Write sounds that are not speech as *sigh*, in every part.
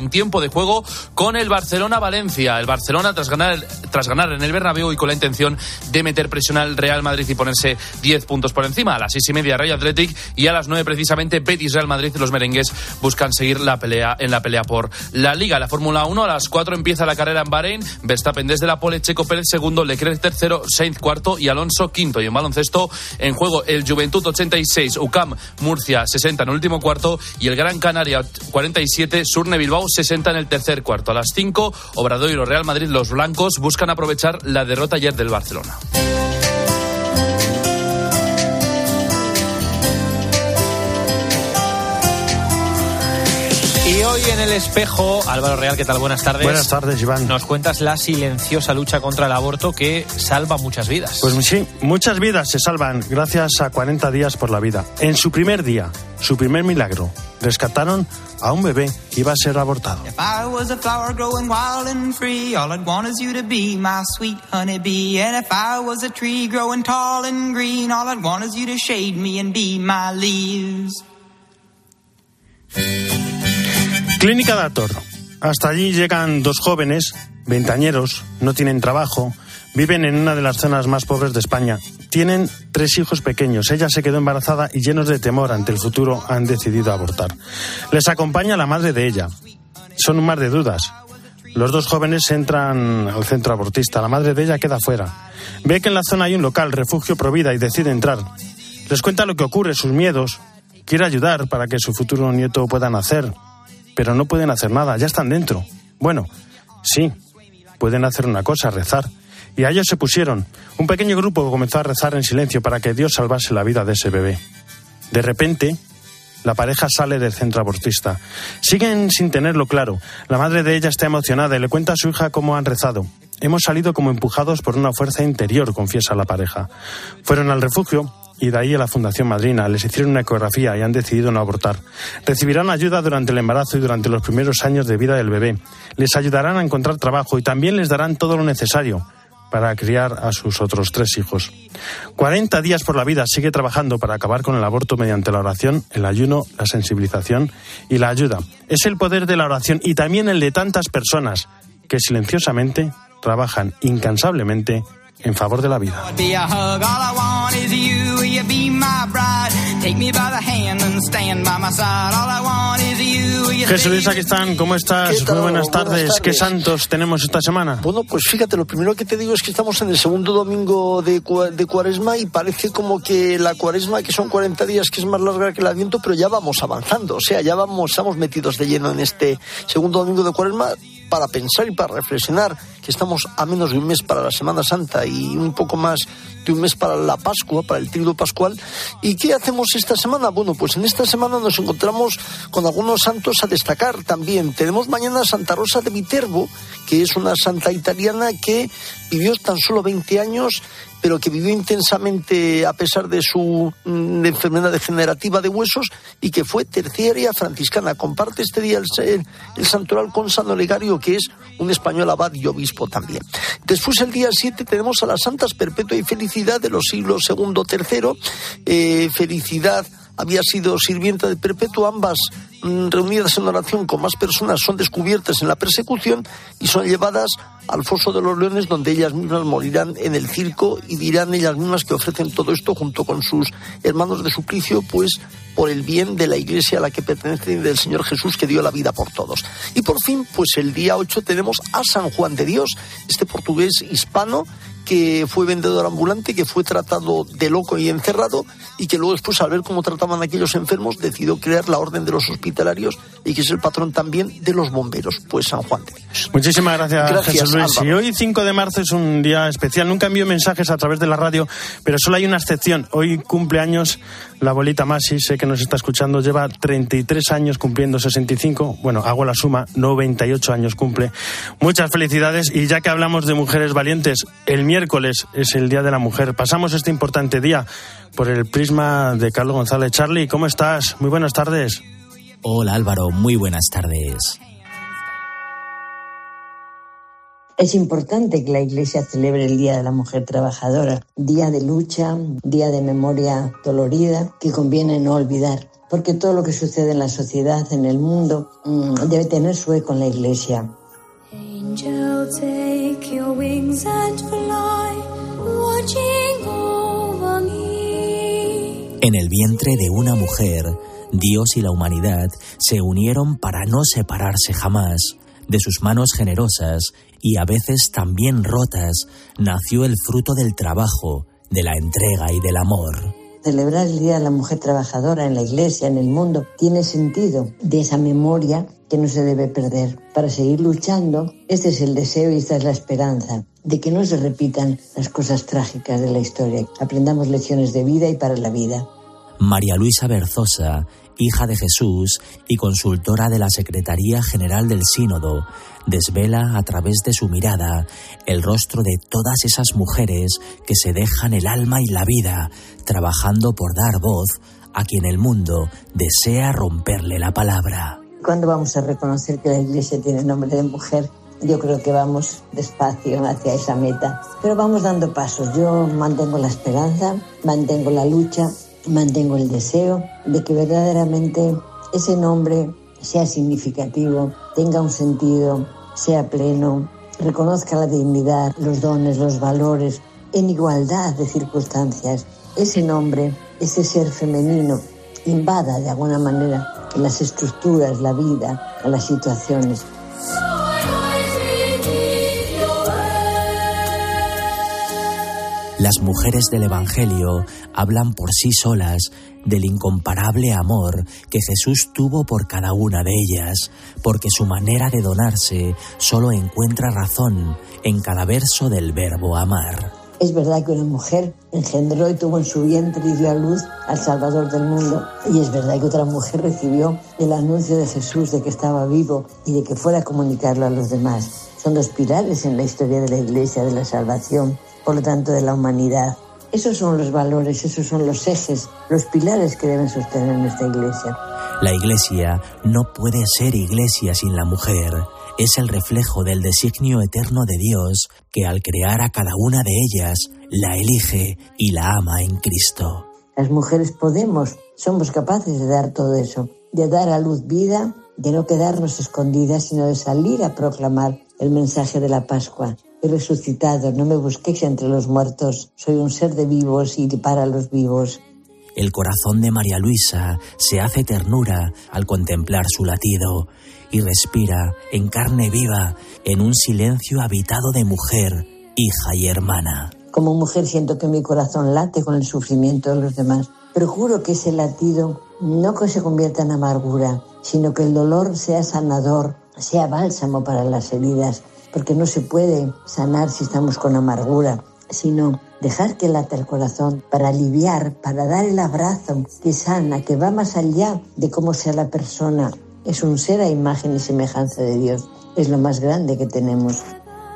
en tiempo de juego con el Barcelona-Valencia. El Barcelona tras ganar, tras ganar en el Bernabéu y con la intención de meter presión al Real Madrid y ponerse 10 puntos por encima. A las seis y media Real Athletic y a las nueve precisamente Betis Real Madrid. Los merengues buscan seguir la pelea en la pelea por la Liga. La Fórmula 1 a las 4 empieza la carrera en Bahrein. Verstappen desde la pole, Checo Pérez segundo, Leclerc tercero, Sainz cuarto y Alonso quinto. Y en baloncesto en juego el Juventud 86, UCAM Murcia 60 en el último cuarto y el Gran Canaria 47, Surne Bilbao 60 en el tercer cuarto. A las 5, Obradoiro Real Madrid, los blancos buscan aprovechar la derrota ayer del Barcelona. Y hoy en el espejo, Álvaro Real, ¿qué tal? Buenas tardes. Buenas tardes, Iván. Nos cuentas la silenciosa lucha contra el aborto que salva muchas vidas. Pues sí, muchas vidas se salvan gracias a 40 días por la vida. En su primer día, su primer milagro, rescataron a un bebé que iba a ser abortado. Clínica Dator. Hasta allí llegan dos jóvenes, veintañeros, no tienen trabajo, viven en una de las zonas más pobres de España. Tienen tres hijos pequeños. Ella se quedó embarazada y llenos de temor ante el futuro han decidido abortar. Les acompaña la madre de ella. Son un mar de dudas. Los dos jóvenes entran al centro abortista. La madre de ella queda fuera. Ve que en la zona hay un local, refugio Provida, y decide entrar. Les cuenta lo que ocurre, sus miedos. Quiere ayudar para que su futuro nieto pueda nacer pero no pueden hacer nada, ya están dentro. Bueno, sí, pueden hacer una cosa, rezar. Y a ellos se pusieron. Un pequeño grupo comenzó a rezar en silencio para que Dios salvase la vida de ese bebé. De repente, la pareja sale del centro abortista. Siguen sin tenerlo claro. La madre de ella está emocionada y le cuenta a su hija cómo han rezado. Hemos salido como empujados por una fuerza interior, confiesa la pareja. Fueron al refugio y de ahí a la Fundación Madrina. Les hicieron una ecografía y han decidido no abortar. Recibirán ayuda durante el embarazo y durante los primeros años de vida del bebé. Les ayudarán a encontrar trabajo y también les darán todo lo necesario para criar a sus otros tres hijos. 40 días por la vida sigue trabajando para acabar con el aborto mediante la oración, el ayuno, la sensibilización y la ayuda. Es el poder de la oración y también el de tantas personas que silenciosamente trabajan incansablemente en favor de la vida. Jesús aquí están, ¿cómo estás? Muy buenas tardes. ¿Qué santos tenemos esta semana? Bueno, pues fíjate, lo primero que te digo es que estamos en el segundo domingo de, de Cuaresma y parece como que la Cuaresma, que son 40 días, que es más larga que el Adviento, pero ya vamos avanzando, o sea, ya vamos, estamos metidos de lleno en este segundo domingo de Cuaresma para pensar y para reflexionar que estamos a menos de un mes para la Semana Santa y un poco más de un mes para la Pascua, para el tríodo pascual. ¿Y qué hacemos esta semana? Bueno, pues en esta semana nos encontramos con algunos santos a destacar también. Tenemos mañana Santa Rosa de Viterbo, que es una santa italiana que vivió tan solo 20 años pero que vivió intensamente a pesar de su mm, enfermedad degenerativa de huesos y que fue terciaria franciscana. Comparte este día el, el, santoral con San Olegario, que es un español abad y obispo también. Después, el día 7, tenemos a las santas Perpetua y Felicidad de los siglos segundo, tercero. Eh, felicidad había sido sirvienta de Perpetua, ambas reunidas en oración con más personas son descubiertas en la persecución y son llevadas al foso de los leones donde ellas mismas morirán en el circo y dirán ellas mismas que ofrecen todo esto junto con sus hermanos de suplicio pues por el bien de la iglesia a la que pertenecen y del Señor Jesús que dio la vida por todos. Y por fin, pues el día 8 tenemos a San Juan de Dios, este portugués hispano que fue vendedor ambulante, que fue tratado de loco y encerrado y que luego después al ver cómo trataban a aquellos enfermos decidió crear la Orden de los Hospitalarios y que es el patrón también de los bomberos, pues San Juan de Dios. Muchísimas gracias, gracias Jesús Luis. Y hoy 5 de marzo es un día especial. Nunca envío mensajes a través de la radio, pero solo hay una excepción. Hoy cumple años la abuelita Masi, sé que nos está escuchando, lleva 33 años cumpliendo 65. Bueno, hago la suma, 98 años cumple. Muchas felicidades y ya que hablamos de mujeres valientes, el miércoles es el Día de la Mujer. Pasamos este importante día por el prisma de Carlos González. Charlie, ¿cómo estás? Muy buenas tardes. Hola Álvaro, muy buenas tardes. Es importante que la Iglesia celebre el Día de la Mujer Trabajadora, día de lucha, día de memoria dolorida que conviene no olvidar. porque todo lo que sucede en la sociedad, en el mundo, mm, debe tener su eco en la iglesia. Angel, take your wings and fly, watching over me. En el vientre de una mujer, Dios y la humanidad se unieron para no separarse jamás. De sus manos generosas y a veces también rotas nació el fruto del trabajo, de la entrega y del amor. Celebrar el Día de la Mujer Trabajadora en la Iglesia, en el mundo, tiene sentido de esa memoria que no se debe perder. Para seguir luchando, este es el deseo y esta es la esperanza de que no se repitan las cosas trágicas de la historia. Aprendamos lecciones de vida y para la vida. María Luisa Berzosa hija de Jesús y consultora de la Secretaría General del Sínodo, desvela a través de su mirada el rostro de todas esas mujeres que se dejan el alma y la vida trabajando por dar voz a quien el mundo desea romperle la palabra. ¿Cuándo vamos a reconocer que la Iglesia tiene nombre de mujer? Yo creo que vamos despacio hacia esa meta, pero vamos dando pasos. Yo mantengo la esperanza, mantengo la lucha mantengo el deseo de que verdaderamente ese nombre sea significativo, tenga un sentido, sea pleno, reconozca la dignidad, los dones, los valores, en igualdad de circunstancias. Ese nombre, ese ser femenino, invada de alguna manera las estructuras, la vida, las situaciones. Las mujeres del Evangelio hablan por sí solas del incomparable amor que Jesús tuvo por cada una de ellas, porque su manera de donarse solo encuentra razón en cada verso del verbo amar. Es verdad que una mujer engendró y tuvo en su vientre y dio a luz al Salvador del mundo. Y es verdad que otra mujer recibió el anuncio de Jesús de que estaba vivo y de que fuera a comunicarlo a los demás. Son dos pilares en la historia de la Iglesia de la salvación por lo tanto, de la humanidad. Esos son los valores, esos son los ejes, los pilares que deben sostener nuestra iglesia. La iglesia no puede ser iglesia sin la mujer. Es el reflejo del designio eterno de Dios que al crear a cada una de ellas la elige y la ama en Cristo. Las mujeres podemos, somos capaces de dar todo eso, de dar a luz vida, de no quedarnos escondidas, sino de salir a proclamar el mensaje de la Pascua, he resucitado, no me busquéis entre los muertos, soy un ser de vivos y para los vivos. El corazón de María Luisa se hace ternura al contemplar su latido y respira en carne viva, en un silencio habitado de mujer, hija y hermana. Como mujer siento que mi corazón late con el sufrimiento de los demás, pero juro que ese latido no que se convierta en amargura, sino que el dolor sea sanador, sea bálsamo para las heridas porque no se puede sanar si estamos con amargura, sino dejar que late el corazón para aliviar, para dar el abrazo que sana, que va más allá de cómo sea la persona. Es un ser a imagen y semejanza de Dios. Es lo más grande que tenemos.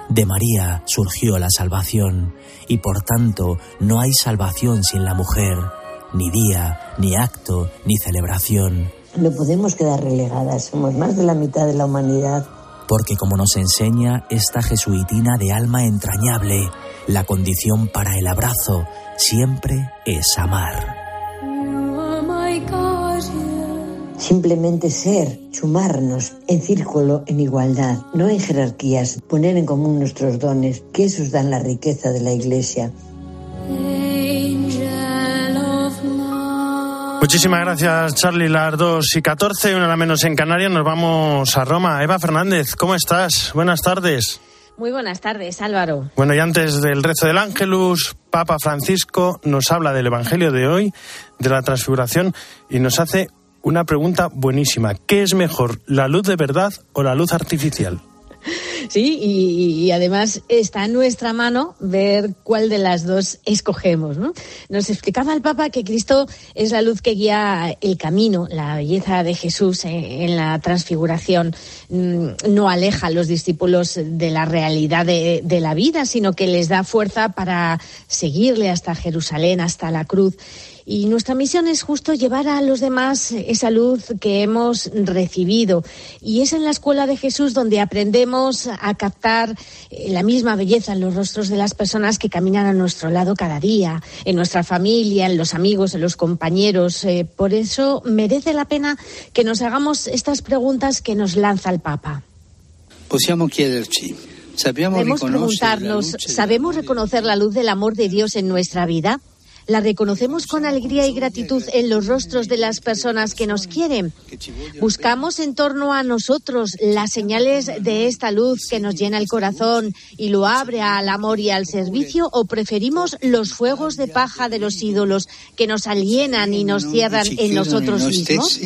De María surgió la salvación y por tanto no hay salvación sin la mujer, ni día, ni acto, ni celebración. No podemos quedar relegadas, somos más de la mitad de la humanidad porque como nos enseña esta jesuitina de alma entrañable, la condición para el abrazo siempre es amar. Simplemente ser, sumarnos en círculo, en igualdad, no en jerarquías, poner en común nuestros dones, que esos dan la riqueza de la Iglesia. Muchísimas gracias, Charlie. Las 2 y 14, una la menos en Canarias, nos vamos a Roma. Eva Fernández, ¿cómo estás? Buenas tardes. Muy buenas tardes, Álvaro. Bueno, y antes del rezo del Ángelus, Papa Francisco nos habla del Evangelio de hoy, de la transfiguración, y nos hace una pregunta buenísima. ¿Qué es mejor, la luz de verdad o la luz artificial? Sí, y, además está en nuestra mano ver cuál de las dos escogemos. ¿no? Nos explicaba el Papa que Cristo es la luz que guía el camino, la belleza de Jesús en la transfiguración no aleja a los discípulos de la realidad de, de la vida, sino que les da fuerza para seguirle hasta Jerusalén, hasta la cruz. Y nuestra misión es justo llevar a los demás esa luz que hemos recibido. Y es en la escuela de Jesús donde aprendemos a captar eh, la misma belleza en los rostros de las personas que caminan a nuestro lado cada día, en nuestra familia, en los amigos, en los compañeros. Eh, por eso merece la pena que nos hagamos estas preguntas que nos lanza el Papa. Possiamo chiederci, Debemos preguntarnos, ¿sabemos reconocer la luz del amor de Dios en nuestra vida? ¿La reconocemos con alegría y gratitud en los rostros de las personas que nos quieren? ¿Buscamos en torno a nosotros las señales de esta luz que nos llena el corazón y lo abre al amor y al servicio? ¿O preferimos los fuegos de paja de los ídolos que nos alienan y nos cierran ci en nosotros mismos?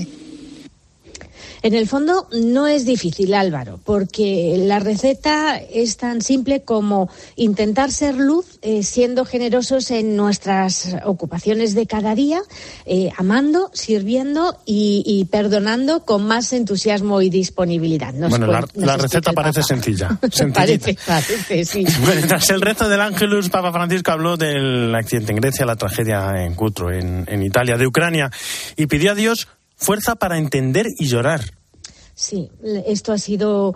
En el fondo no es difícil, Álvaro, porque la receta es tan simple como intentar ser luz eh, siendo generosos en nuestras ocupaciones de cada día, eh, amando, sirviendo y, y perdonando con más entusiasmo y disponibilidad. Nos Bueno, la, la receta parece sencilla, *laughs* parece, parece, sí. *laughs* Bueno, tras el resto del Ángelus, Papa Francisco habló del accidente en Grecia, la tragedia en Cutro, en, en Italia, de Ucrania, y pidió a Dios fuerza para entender y llorar. Sí, esto ha sido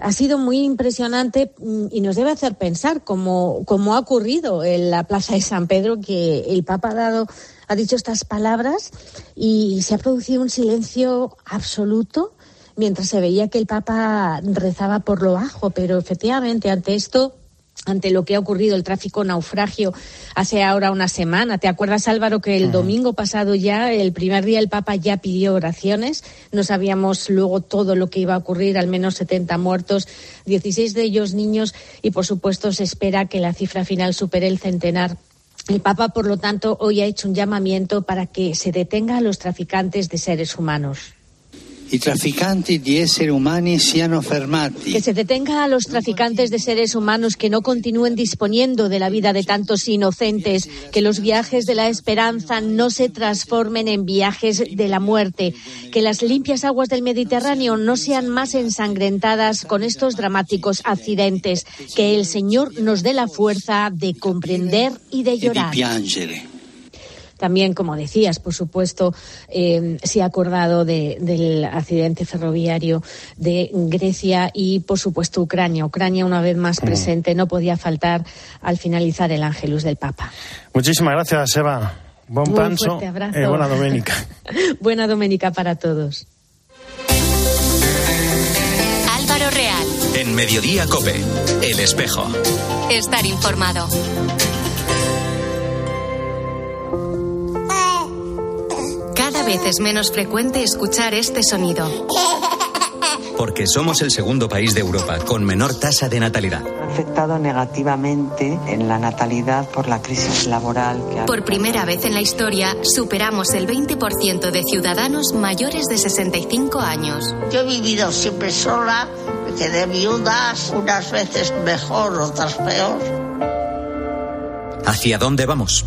ha sido muy impresionante mm, y nos debe hacer pensar como, como ha ocurrido en la Plaza de San Pedro que el Papa ha dado ha dicho estas palabras y se ha producido un silencio absoluto mientras se veía que el Papa rezaba por lo bajo, pero efectivamente ante esto ante lo que ha ocurrido, el tráfico naufragio, hace ahora una semana. ¿Te acuerdas, Álvaro, que el domingo pasado ya, el primer día, el Papa ya pidió oraciones? No sabíamos luego todo lo que iba a ocurrir, al menos 70 muertos, 16 de ellos niños, y por supuesto se espera que la cifra final supere el centenar. El Papa, por lo tanto, hoy ha hecho un llamamiento para que se detenga a los traficantes de seres humanos. I trafficanti di esseri umani siano fermati. Que se detenga a los traficantes de seres humanos que no continúen disponiendo de la vida de tantos inocentes, que los viajes de la esperanza no se transformen en viajes de la muerte, que las limpias aguas del Mediterráneo no sean más ensangrentadas con estos dramáticos accidentes, que el Señor nos dé la fuerza de comprender y de llorar. También, como decías, por supuesto, eh, se ha acordado de- del accidente ferroviario de Grecia y, por supuesto, Ucrania. Ucrania, una vez más presente, no podía faltar al finalizar el Ángelus del Papa. Muchísimas gracias, Eva. Buen Muy pancho fuerte abrazo. e buena doménica. *laughs* Buena doménica para todos. Álvaro Real, En Mediodía Cope, El Espejo. estar informado. Vez es menos frecuente escuchar este sonido. Porque somos el segundo país de Europa con menor tasa de natalidad. ha afectado negativamente en la natalidad por la crisis laboral que ha Por primera vez en la historia, superamos el 20% de ciudadanos mayores de 65 años. Yo he vivido siempre sola, me quedé viudas, unas veces mejor, otras peor. ¿Hacia dónde vamos?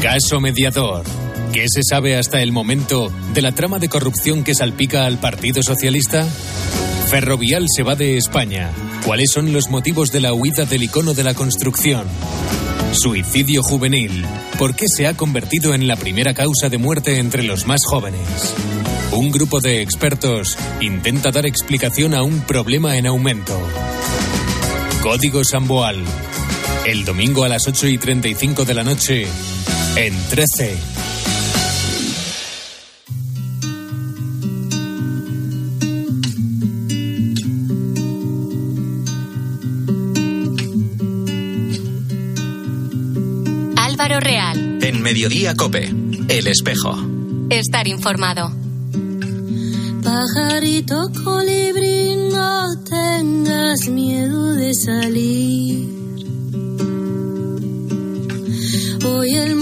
caso mediador. ¿Qué se sabe hasta el momento de la trama de corrupción que salpica al Partido Socialista? Ferrovial se va de España. ¿Cuáles son los motivos de la huida del icono de la construcción? Suicidio juvenil. ¿Por qué se ha convertido en la primera causa de muerte entre los más jóvenes? Un grupo de expertos intenta dar explicación a un problema en aumento. Código Samboal. El domingo a las 8 y 35 de la noche en 13. Álvaro Real, En Mediodía Cope, El Espejo. estar informado. Pajarito colibrí, no tengas miedo de salir. Hoy el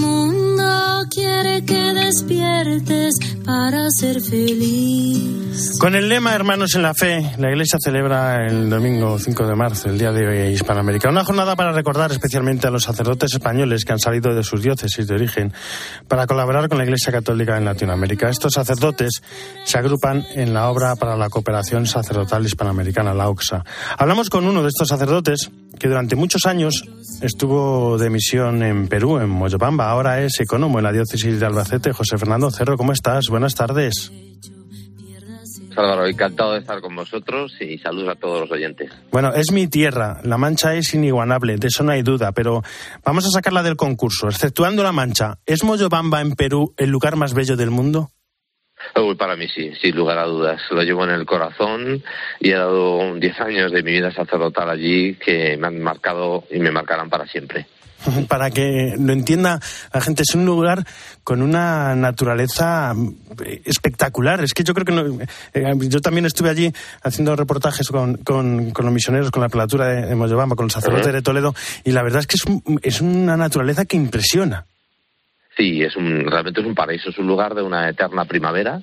quiere que despiertes para ser feliz. Con el lema Hermanos en la Fe, la Iglesia celebra el domingo 5 de marzo, el Día de Hispanoamérica. Una jornada para recordar especialmente a los sacerdotes españoles que han salido de sus diócesis de origen para colaborar con la Iglesia Católica en Latinoamérica. Estos sacerdotes se agrupan en la obra para la cooperación sacerdotal hispanoamericana, la OXA. Hablamos con uno de estos sacerdotes que durante muchos años estuvo de misión en Perú, en Moyobamba. Ahora es economo en la diócesis de Albacete. José Fernando Cerro, ¿cómo estás? Buenas tardes. Álvaro, encantado de estar con vosotros y saludos a todos los oyentes. Bueno, es mi tierra, La Mancha es inigualable, de eso no hay duda, pero vamos a sacarla del concurso. Exceptuando La Mancha, ¿es Moyobamba en Perú el lugar más bello del mundo? Uy, para mí sí, sin lugar a dudas. Lo llevo en el corazón y he dado 10 años de mi vida sacerdotal allí que me han marcado y me marcarán para siempre. *laughs* Para que lo entienda la gente, es un lugar con una naturaleza espectacular. Es que yo creo que no, eh, yo también estuve allí haciendo reportajes con, con, con los misioneros, con la platura de, de Moyobamba, con los sacerdotes de Toledo, y la verdad es que es, un- es una naturaleza que impresiona. Sí, es un, realmente es un paraíso, es un lugar de una eterna primavera.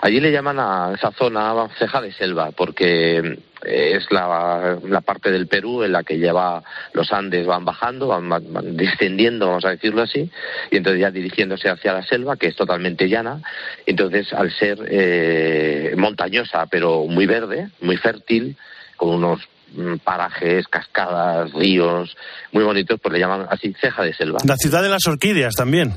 Allí le llaman a esa zona ceja de selva, porque eh, es la, parte del Perú en la que lleva los Andes van bajando, van, van- descendiendo, vamos a decirlo así, y entonces ya dirigiéndose hacia la selva, que es totalmente llana. Entonces, al ser eh, montañosa, pero muy verde, muy fértil, con unos parajes, cascadas, ríos muy bonitos, pues le llaman así ceja de selva. La ciudad de las orquídeas también.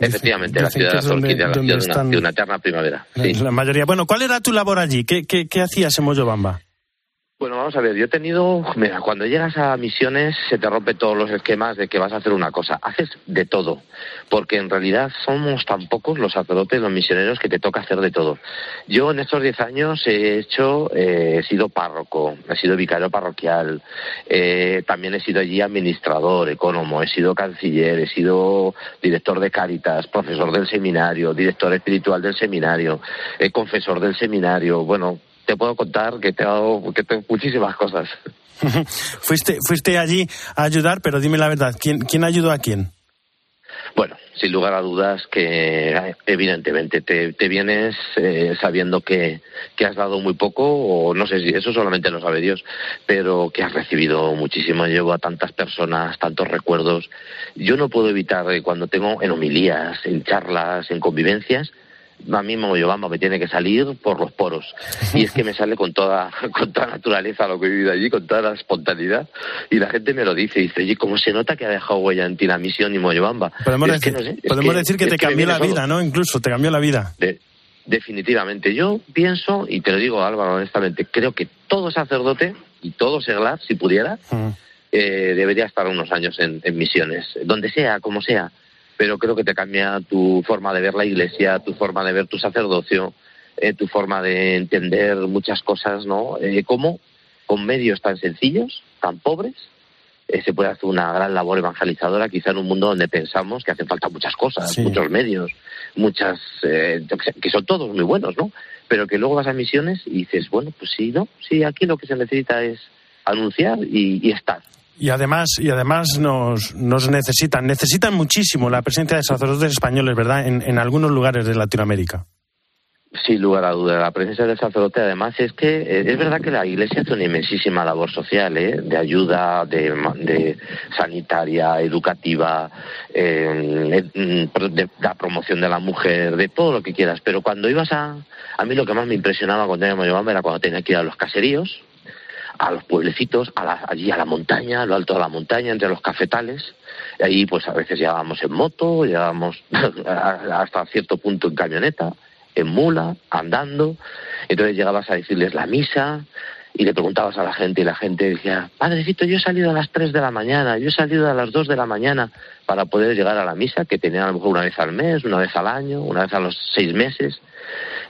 Efectivamente, la ciudad de las donde- orquídeas, la donde ciudad de una, están- de una eterna primavera. Sí. La mayoría. Bueno, ¿cuál era tu labor allí? ¿Qué, qué, qué hacías en Moyobamba? Bueno, vamos a ver, yo he tenido, mira, cuando llegas a misiones se te rompen todos los esquemas de que vas a hacer una cosa, haces de todo, porque en realidad somos tan pocos los sacerdotes, los misioneros, que te toca hacer de todo. Yo en estos 10 años he hecho, eh, he sido párroco, he sido vicario parroquial, eh, también he sido allí administrador, economo, he sido canciller, he sido director de Cáritas, profesor del seminario, director espiritual del seminario, eh, confesor del seminario, bueno, te puedo contar que te he dado que te- muchísimas cosas. *laughs* fuiste, fuiste allí a ayudar, pero dime la verdad, ¿quién, quién ayudó a quién? Bueno, sin lugar a dudas que evidentemente te, te vienes eh, sabiendo que, que has dado muy poco, o no sé si eso solamente lo sabe Dios, pero que has recibido muchísimo. Llevo a tantas personas, tantos recuerdos. Yo no puedo evitar eh, cuando tengo en homilías, en charlas, en convivencias, a mí Moyobamba me tiene que salir por los poros. Y es que me sale con toda, *laughs* con toda naturaleza lo que he vivido allí, con toda la espontaneidad. Y la gente me lo dice, dice, oye, ¿cómo se nota que ha dejado huella en ti la misión y Moyobamba? Podemos, es que decir, no sé, podemos decir que te me cambió la solo. vida, ¿no? Incluso te cambió la vida. De- definitivamente. Yo pienso, y te lo digo Álvaro honestamente, creo que todo sacerdote y todo seglar, si pudiera, eh, debería estar unos años en, en misiones, donde sea, como sea. Pero creo que te cambia tu forma de ver la iglesia, tu forma de ver tu sacerdocio, eh, tu forma de entender muchas cosas, ¿no? Eh, cómo con medios tan sencillos, tan pobres, eh, se puede hacer una gran labor evangelizadora, quizá en un mundo donde pensamos que hacen falta muchas cosas, Sí. muchos medios, muchas, eh, que son todos muy buenos, ¿no? Pero que luego vas a misiones y dices, bueno, pues sí, ¿no? Sí, aquí lo que se necesita es anunciar y, y estar. Y además, y además nos, nos necesitan, necesitan muchísimo la presencia de sacerdotes españoles, ¿verdad? En, en algunos lugares de Latinoamérica. Sin lugar a duda, la presencia del sacerdote además es que eh, es verdad que la Iglesia hace una inmensísima labor social, ¿eh? de ayuda, de, de sanitaria, educativa, eh, eh, pro- de la promoción de la mujer, de todo lo que quieras. Pero cuando ibas a... A mí lo que más me impresionaba cuando a Moyobamba era cuando tenía que ir a los caseríos, a los pueblecitos, a la- allí a la montaña, a lo alto de la montaña, entre los cafetales. Y ahí pues a veces llegábamos en moto, llegábamos *laughs* hasta cierto punto en camioneta, en mula, andando. Entonces llegabas a decirles la misa y le preguntabas a la gente y la gente decía, padrecito, yo he salido a las 3 de la mañana, yo he salido a las 2 de la mañana para poder llegar a la misa, que tenía a lo mejor una vez al mes, una vez al año, una vez a los seis meses.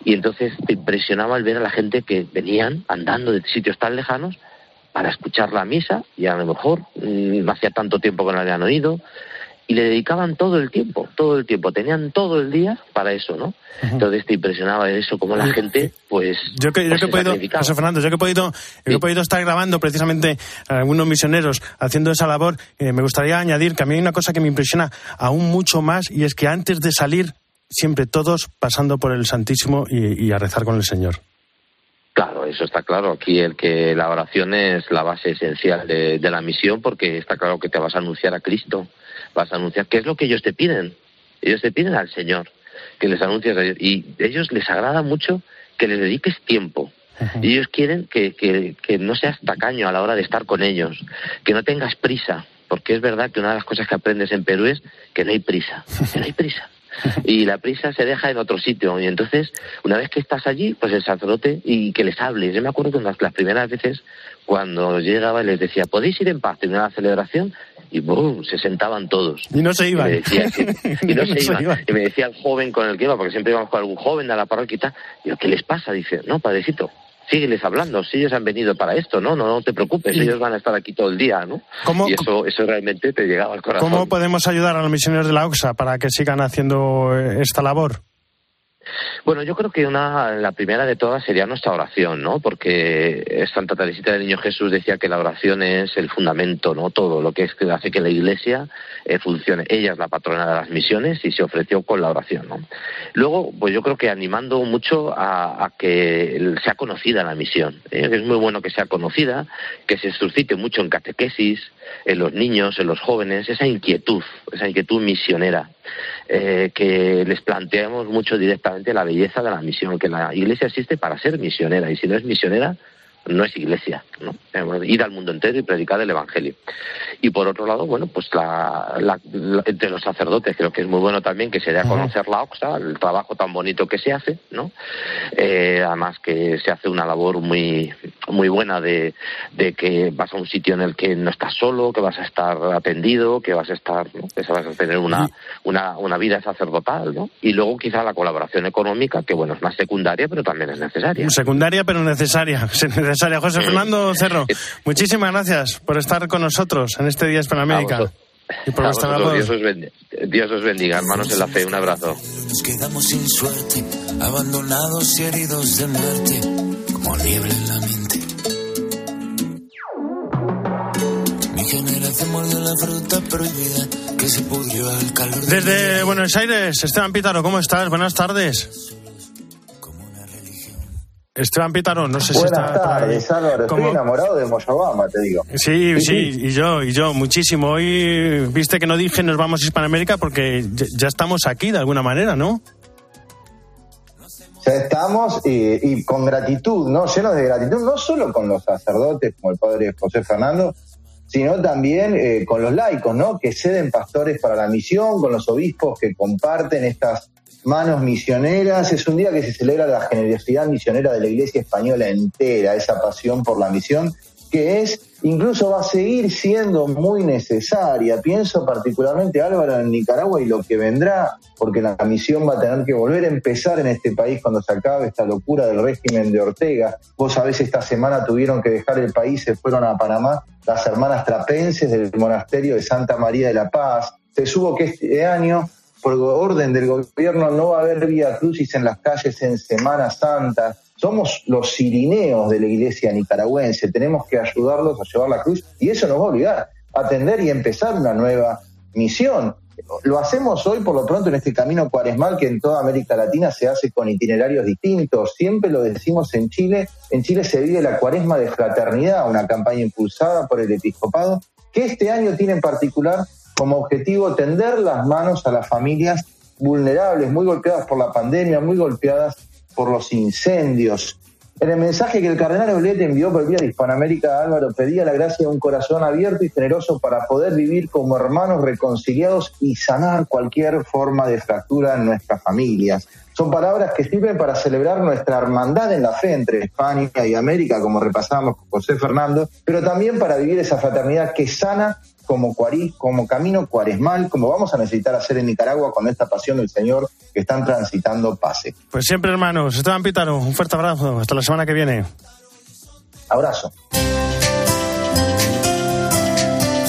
Y entonces te impresionaba el ver a la gente que venían andando de sitios tan lejanos para escuchar la misa y a lo mejor mm, no hacía tanto tiempo que no habían oído y le dedicaban todo el tiempo, todo el tiempo, tenían todo el día para eso, ¿no? Entonces te impresionaba eso, como la gente, pues... Yo que, yo pues que he podido. José Fernando, yo que he podido, yo que he podido estar grabando precisamente a algunos misioneros haciendo esa labor, eh, me gustaría añadir que a mí hay una cosa que me impresiona aún mucho más y es que antes de salir, siempre todos pasando por el Santísimo y, y a rezar con el Señor. Claro, eso está claro. Aquí el que la oración es la base esencial de, de la misión porque está claro que te vas a anunciar a Cristo, vas a anunciar qué es lo que ellos te piden. Ellos te piden al Señor, que les anuncies a Dios. Y a ellos les agrada mucho que les dediques tiempo. Y ellos quieren que, que, que no seas tacaño a la hora de estar con ellos, que no tengas prisa, porque es verdad que una de las cosas que aprendes en Perú es que no hay prisa, que no hay prisa *laughs* y la prisa se deja en otro sitio. Y entonces, una vez que estás allí, pues el sacerdote y que les hables. Yo me acuerdo que unas, las primeras veces, cuando llegaba y les decía, ¿podéis ir en paz? Tenía una celebración y ¡bum! se sentaban todos. Y no se iban. Y me decía, sí, *laughs* y no se iban. Y me decía el joven con el que iba, porque siempre íbamos con algún joven de la parroquia y tal, digo, ¿qué les pasa? Dice, no, padrecito, sígueles hablando, si ellos han venido para esto, ¿no? No, no te preocupes, Y- ellos van a estar aquí todo el día, ¿no? ¿Cómo- y eso, eso realmente te llegaba al corazón. ¿Cómo podemos ayudar a los misioneros de la OXA para que sigan haciendo eh, esta labor? Bueno, yo creo que una, la primera de todas sería nuestra oración, ¿no? Porque Santa Teresita del Niño Jesús decía que la oración es el fundamento, ¿no? Todo lo que es que hace que la Iglesia eh, funcione. Ella es la patrona de las misiones y se ofreció con la oración, ¿no? Luego, pues yo creo que animando mucho a, que sea conocida la misión. ¿eh? Es muy bueno que sea conocida, que se suscite mucho en catequesis, en los niños, en los jóvenes, esa inquietud, esa inquietud misionera eh, que les planteamos mucho directamente la belleza de la misión, que la iglesia existe para ser misionera y si no es misionera no es iglesia, ¿no? Ir al mundo entero y predicar el evangelio. Y por otro lado, bueno, pues la, la- la- entre los sacerdotes creo que es muy bueno también que se dé a conocer la OXA, el trabajo tan bonito que se hace, ¿no? Eh, además que se hace una labor muy muy buena de, de que vas a un sitio en el que no estás solo, que vas a estar atendido, que vas a estar, ¿no? que vas a tener una, una, una vida sacerdotal, ¿no? Y luego quizá la colaboración económica, que bueno, es más secundaria, pero también es necesaria. Secundaria pero necesaria. *laughs* José Fernando Cerro, muchísimas gracias por estar con nosotros en este Día Hispanoamérica. Y por labor. Dios os, bendiga, Dios os bendiga, hermanos en la fe, un abrazo. Nos quedamos sin suerte, abandonados y heridos de muerte, como niebla en la mente. Mi generación mordió la fruta prohibida que se pudrió al calor de Desde Buenos Aires, Esteban Pítaro, ¿cómo estás? Buenas tardes. Esteban Pítaro, no sé si está tardes, Álvaro. Estoy enamorado de Moyobama, te digo. Sí, sí, y yo, y yo, muchísimo. Hoy, viste que no dije nos vamos a Hispanoamérica porque ya, ya estamos aquí de alguna manera, ¿no? Ya estamos y, y con gratitud, ¿no? Llenos de gratitud, no solo con los sacerdotes como el padre José Fernando, sino también eh, con los laicos, ¿no? Que ceden pastores para la misión, con los obispos que comparten estas manos misioneras. Es un día que se celebra la generosidad misionera de la Iglesia española entera, esa pasión por la misión, que es, incluso va a seguir siendo muy necesaria. Pienso particularmente, Álvaro, en Nicaragua y lo que vendrá, porque la misión va a tener que volver a empezar en este país cuando se acabe esta locura del régimen de Ortega. Vos sabés, esta semana tuvieron que dejar el país, se fueron a Panamá las hermanas trapenses del monasterio de Santa María de la Paz. Se supo que este año por orden del gobierno no va a haber vía crucis en las calles en Semana Santa. Somos los sirineos de la iglesia nicaragüense, tenemos que ayudarlos a llevar la cruz y eso nos va a obligar a atender y empezar una nueva misión. Lo hacemos hoy, por lo pronto, en este camino cuaresmal que en toda América Latina se hace con itinerarios distintos. Siempre lo decimos en Chile. En Chile se vive la cuaresma de fraternidad, una campaña impulsada por el episcopado, que este año tiene en particular como objetivo tender las manos a las familias vulnerables, muy golpeadas por la pandemia, muy golpeadas por los incendios. En el mensaje que el cardenal Oblete envió por Día de Hispanoamérica, Álvaro pedía la gracia de un corazón abierto y generoso para poder vivir como hermanos reconciliados y sanar cualquier forma de fractura en nuestras familias. Son palabras que sirven para celebrar nuestra hermandad en la fe entre España y América, como repasamos con José Fernando, pero también para vivir esa fraternidad que sana como, cuarí, como camino cuaresmal, como vamos a necesitar hacer en Nicaragua con esta pasión del Señor que están transitando pase. Pues siempre, hermanos. Esteban Pítaro, un fuerte abrazo. Hasta la semana que viene. Abrazo.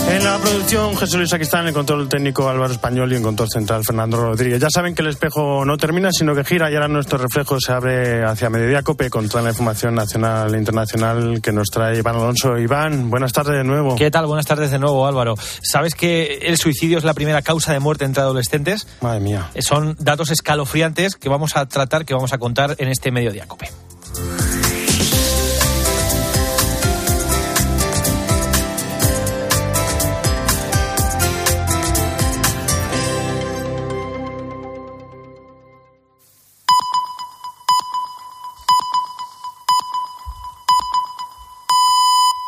En la producción, Jesús Luis Aquistán, en el control técnico Álvaro Español y en control central Fernando Rodríguez. Ya saben que el espejo no termina, sino que gira y ahora nuestro reflejo se abre hacia Mediodía Cope con toda la información nacional e internacional que nos trae Iván Alonso. Iván, buenas tardes de nuevo. ¿Qué tal? Buenas tardes de nuevo, Álvaro. ¿Sabes que el suicidio es la primera causa de muerte entre adolescentes? Madre mía. Son datos escalofriantes que vamos a tratar, que vamos a contar en este Mediodía Cope.